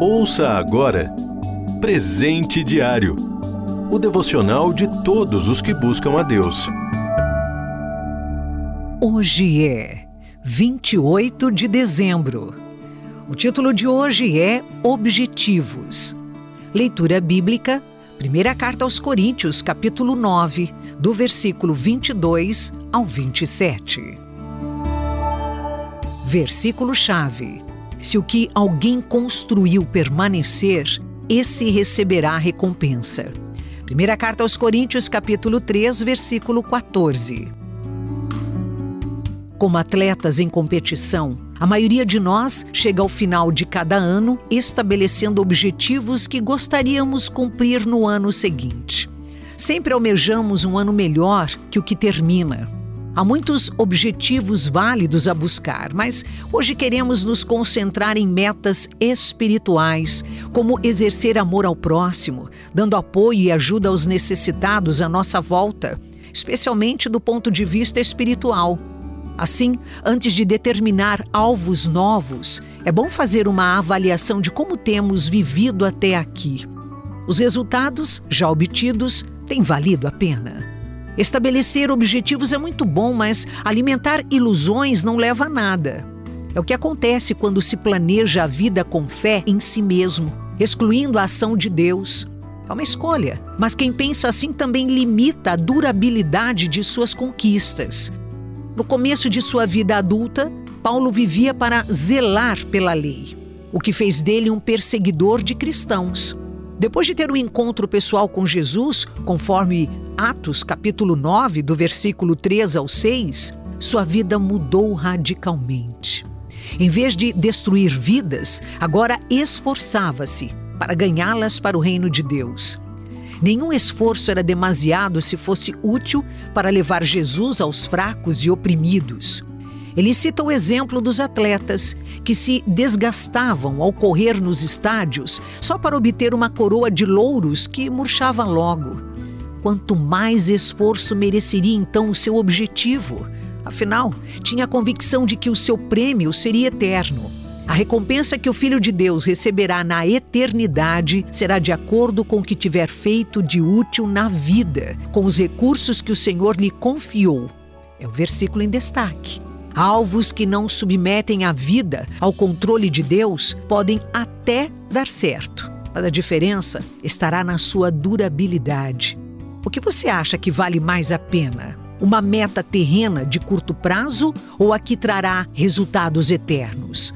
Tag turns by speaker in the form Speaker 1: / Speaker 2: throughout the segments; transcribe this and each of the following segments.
Speaker 1: Ouça agora Presente Diário o devocional de todos os que buscam a Deus.
Speaker 2: Hoje é 28 de dezembro. O título de hoje é Objetivos. Leitura bíblica, primeira carta aos Coríntios, capítulo 9, do versículo 22 ao 27. Versículo-chave: Se o que alguém construiu permanecer, esse receberá recompensa. Primeira carta aos Coríntios, capítulo 3, versículo 14. Como atletas em competição, a maioria de nós chega ao final de cada ano estabelecendo objetivos que gostaríamos cumprir no ano seguinte. Sempre almejamos um ano melhor que o que termina. Há muitos objetivos válidos a buscar, mas hoje queremos nos concentrar em metas espirituais, como exercer amor ao próximo, dando apoio e ajuda aos necessitados à nossa volta, especialmente do ponto de vista espiritual. Assim, antes de determinar alvos novos, é bom fazer uma avaliação de como temos vivido até aqui. Os resultados já obtidos têm valido a pena. Estabelecer objetivos é muito bom, mas alimentar ilusões não leva a nada. É o que acontece quando se planeja a vida com fé em si mesmo, excluindo a ação de Deus. É uma escolha, mas quem pensa assim também limita a durabilidade de suas conquistas. No começo de sua vida adulta, Paulo vivia para zelar pela lei, o que fez dele um perseguidor de cristãos. Depois de ter um encontro pessoal com Jesus, conforme Atos capítulo 9, do versículo 3 ao 6, sua vida mudou radicalmente. Em vez de destruir vidas, agora esforçava-se para ganhá-las para o reino de Deus. Nenhum esforço era demasiado se fosse útil para levar Jesus aos fracos e oprimidos. Ele cita o exemplo dos atletas que se desgastavam ao correr nos estádios só para obter uma coroa de louros que murchava logo. Quanto mais esforço mereceria então o seu objetivo? Afinal, tinha a convicção de que o seu prêmio seria eterno. A recompensa que o Filho de Deus receberá na eternidade será de acordo com o que tiver feito de útil na vida, com os recursos que o Senhor lhe confiou. É o versículo em destaque. Alvos que não submetem a vida ao controle de Deus podem até dar certo, mas a diferença estará na sua durabilidade. O que você acha que vale mais a pena? Uma meta terrena de curto prazo ou a que trará resultados eternos?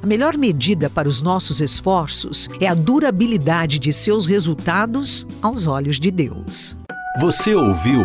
Speaker 2: A melhor medida para os nossos esforços é a durabilidade de seus resultados aos olhos de Deus.
Speaker 1: Você ouviu